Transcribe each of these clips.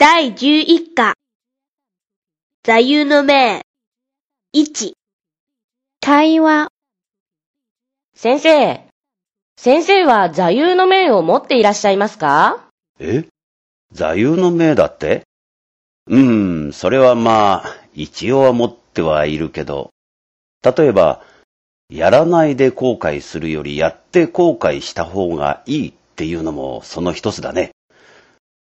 第11課。座右の銘。1会話、先生、先生は座右の銘を持っていらっしゃいますか？え？座右の銘だって？うーん、それはまあ、一応は持ってはいるけど、例えば、やらないで後悔するよりやって後悔した方がいいっていうのもその一つだね。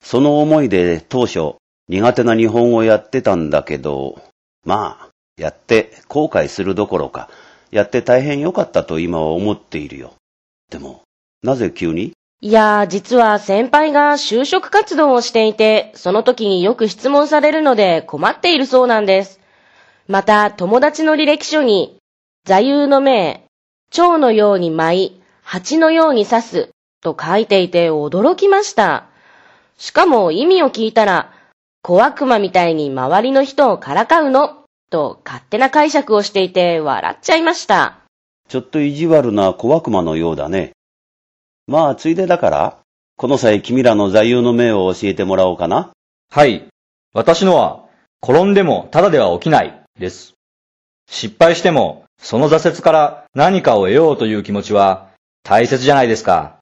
その思いで当初苦手な日本語やってたんだけど、まあ、やって後悔するどころか、やって大変良かったと今は思っているよ。でも、なぜ急に？いや、実は先輩が就職活動をしていて、その時によく質問されるので困っているそうなんです。また、友達の履歴書に、座右の銘、蝶のように舞い、蜂のように刺す、と書いていて驚きました。しかも意味を聞いたら、小悪魔みたいに周りの人をからかうの、と勝手な解釈をしていて笑っちゃいました。ちょっと意地悪な小悪魔のようだね。まあ、ついでだから、この際君らの座右の銘を教えてもらおうかな。はい。私のは、転んでもただでは起きない、です。失敗しても、その挫折から何かを得ようという気持ちは大切じゃないですか。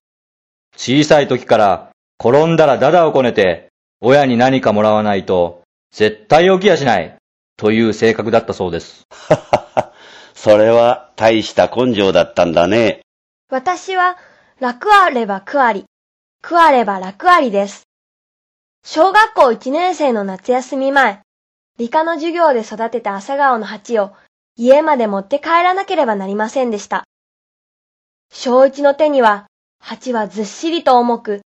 小さい時から転んだらダダをこねて、親に何かもらわないと、絶対起きやしない、という性格だったそうです。それは大した根性だったんだね。私は楽あれば苦あり、苦あれば楽ありです。小学校1年生の夏休み前、理科の授業で育てた朝顔の鉢を家まで持って帰らなければなりませんでした。小一の手には鉢はずっしりと重く、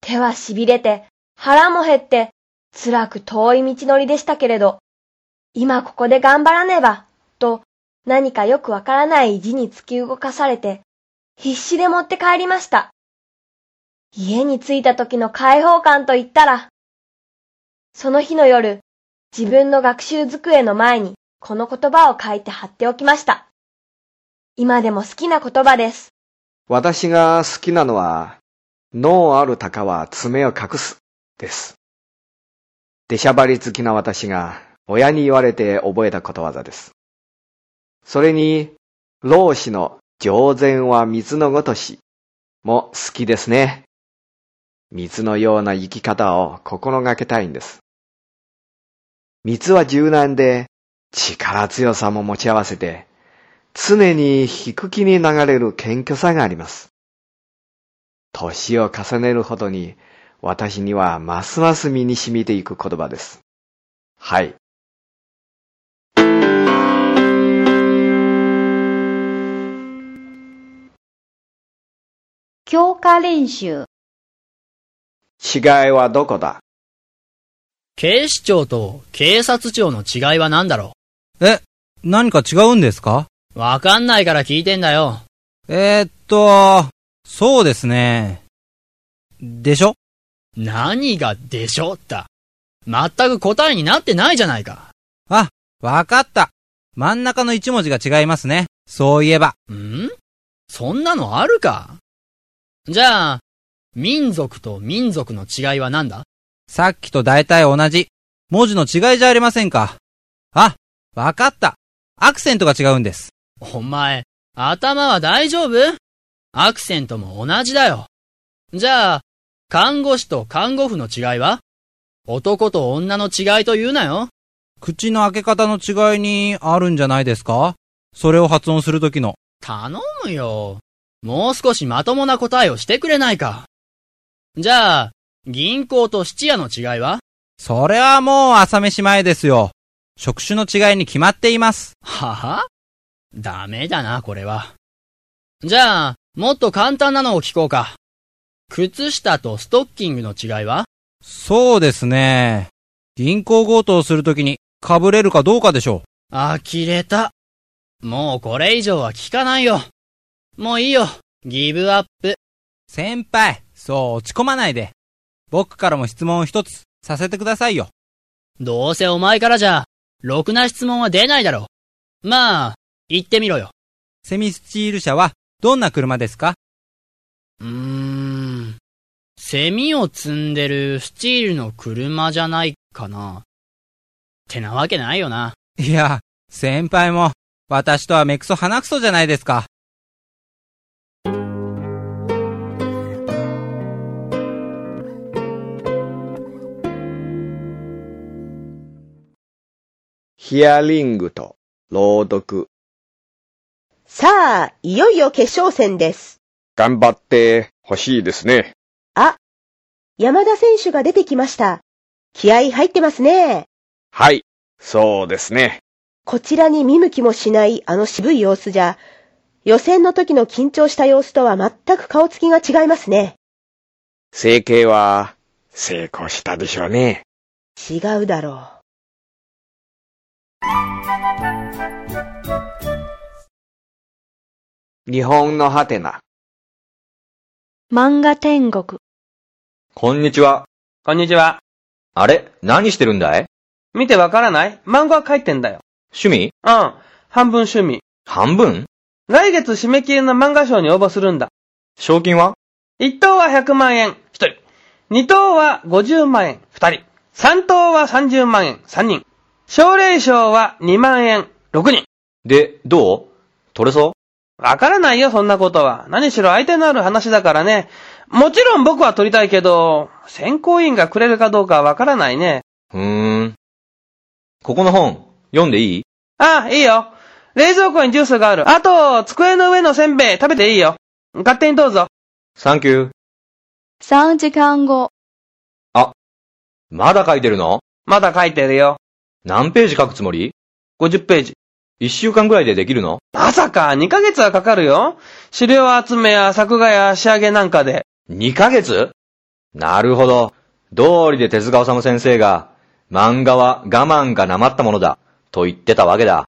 手は痺れて腹も減って辛く遠い道のりでしたけれど、今ここで頑張らねば、と何かよくわからない意地に突き動かされて、必死で持って帰りました。家に着いた時の解放感と言ったら、その日の夜、自分の学習机の前にこの言葉を書いて貼っておきました。今でも好きな言葉です。私が好きなのは、脳ある鷹は爪を隠す、です。出しゃばり好きな私が親に言われて覚えたことわざです。それに、老子の上善は水のごとしも好きですね。水のような生き方を心がけたいんです。水は柔軟で力強さも持ち合わせて常に引く気に流れる謙虚さがあります。年を重ねるほどに私にはますます身に染みていく言葉です。はい。強化練習。違いはどこだ？警視庁と警察庁の違いは何だろえ、何か違うんですか？うわかんないから聞いてんだよ。えー、っと、そうですね。でしょ？何がでしょ？った。全く答えになってないじゃないか。あ、わかった。真ん中の一文字が違いますね。そういえば。ん？そんなのあるか？じゃあ、民族と民族の違いは何だ？さっきと大体同じ。文字の違いじゃありませんか。あ、わかった。アクセントが違うんです。お前、頭は大丈夫？アクセントも同じだよ。じゃあ、看護師と看護婦の違いは？男と女の違いと言うなよ。口の開け方の違いにあるんじゃないですか？それを発音するときの。頼むよ。もう少しまともな答えをしてくれないか。じゃあ、銀行と質屋の違いは？それはもう朝飯前ですよ。職種の違いに決まっています。はは？ダメだな、これは。じゃあ、もっと簡単なのを聞こうか。靴下とストッキングの違いは？そうですね。銀行強盗をするときに被れるかどうかでしょ呆れた。もうこれ以上は聞かないよ。もういいよ。ギブアップ。う。先輩、そう落ち込まないで。僕からも質問を一つさせてくださいよ。どうせお前からじゃ、ろくな質問は出ないだろう。まあ、言ってみろよ。セミスチール車はどんな車ですか？うーん。セミを積んでるスチールの車じゃないかな。ってなわけないよな。いや、先輩も、私とは目くそ鼻くそじゃないですか。ヒアリングと朗読。さあ、いよいよ決勝戦です。頑張ってほしいですね。あ、山田選手が出てきました。気合入ってますね。はい、そうですね。こちらに見向きもしないあの渋い様子じゃ、予選の時の緊張した様子とは全く顔つきが違いますね。整形は成功したでしょうね。違うだろ日本のハテナ。漫画天国。こんにちは。こんにちは。あれ？何してるんだい？見てわからない？漫画描いてんだよ。趣味？うん。半分趣味。半分？来月締め切りの漫画賞に応募するんだ。賞金は？1等は100万円、1人。2等は50万円、2人。3等は30万円、3人。奨励賞は2万円、6人。で、どう？取れそわからないよ、そんなことは。何しろ相手のある話だからね。もちろん僕は取りたいけど、選考委員がくれるかどうかはわからないね。うーん。ここの本、読んでいい？ああ、いいよ。冷蔵庫にジュースがある。あと、机の上のせんべい食べていいよ。勝手にどうぞ。サンキュー。3時間後。まだ書いてるの？まだ書いてるよ。何ページ書くつもり？50ページ。一週間ぐらいでできるの？まさか、2ヶ月はかかるよ。資料集めや作画や仕上げなんかで。?2 ヶ月？なるほど。道理で手塚治虫先生が、漫画は我慢がなまったものだ、と言ってたわけだ。